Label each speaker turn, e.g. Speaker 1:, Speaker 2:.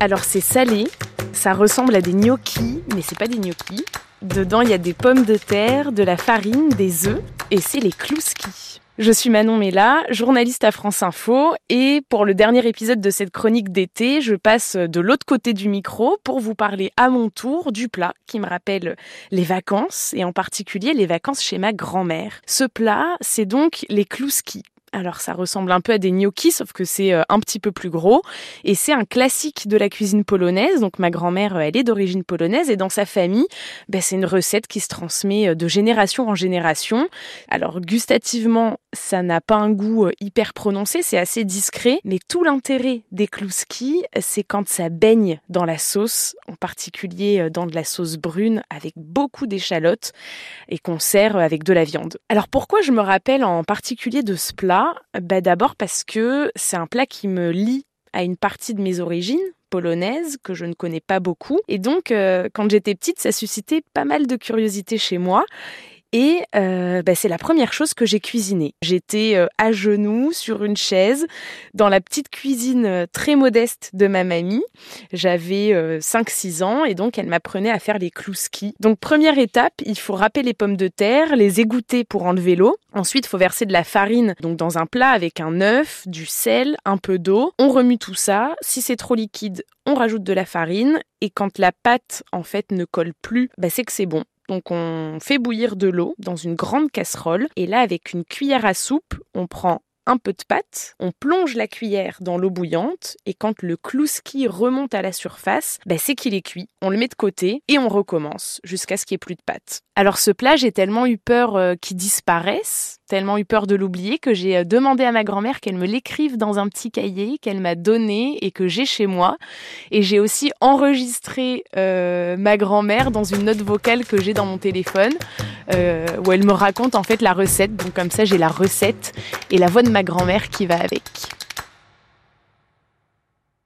Speaker 1: Alors c'est salé, ça ressemble à des gnocchis, mais c'est pas des gnocchis. Dedans, il y a des pommes de terre, de la farine, des œufs, et c'est les klouskis. Je suis Manon Mella, journaliste à France Info, et pour le dernier épisode de cette chronique d'été, je passe de l'autre côté du micro pour vous parler à mon tour du plat qui me rappelle les vacances, et en particulier les vacances chez ma grand-mère. Ce plat, c'est donc les klouskis. Alors ça ressemble un peu à des gnocchis, sauf que c'est euh, un petit peu plus gros. Et c'est un classique de la cuisine polonaise. Donc ma grand-mère, euh, elle est d'origine polonaise. Et dans sa famille, ben, c'est une recette qui se transmet euh, de génération en génération. Alors gustativement, ça n'a pas un goût hyper prononcé, c'est assez discret. Mais tout l'intérêt des klouskis, c'est quand ça baigne dans la sauce, en particulier dans de la sauce brune avec beaucoup d'échalotes et qu'on sert avec de la viande. Alors pourquoi je me rappelle en particulier de ce plat? Bah, D'abord parce que c'est un plat qui me lie à une partie de mes origines polonaises que je ne connais pas beaucoup. Et donc, euh, quand j'étais petite, ça suscitait pas mal de curiosité chez moi. Et euh, bah, c'est la première chose que j'ai cuisinée. J'étais euh, à genoux sur une chaise dans la petite cuisine euh, très modeste de ma mamie. J'avais 5-6 ans et donc elle m'apprenait à faire les klouskis. Donc première étape, il faut râper les pommes de terre, les égoutter pour enlever l'eau. Ensuite, il faut verser de la farine donc dans un plat avec un œuf, du sel, un peu d'eau. On remue tout ça. Si c'est trop liquide, on rajoute de la farine et quand la pâte en fait ne colle plus, bah, c'est que c'est bon. Donc on fait bouillir de l'eau dans une grande casserole et là avec une cuillère à soupe, on prend un peu de pâte, on plonge la cuillère dans l'eau bouillante et quand le klouski remonte à la surface, bah, c'est qu'il est cuit. On le met de côté et on recommence jusqu'à ce qu'il n'y ait plus de pâte. Alors ce plat, j'ai tellement eu peur euh, qu'il disparaisse, tellement eu peur de l'oublier que j'ai euh, demandé à ma grand-mère qu'elle me l'écrive dans un petit cahier qu'elle m'a donné et que j'ai chez moi. Et j'ai aussi enregistré euh, ma grand-mère dans une note vocale que j'ai dans mon téléphone où elle me raconte en fait la recette. Donc comme ça, j'ai la recette et la voix de ma grand-mère qui va avec.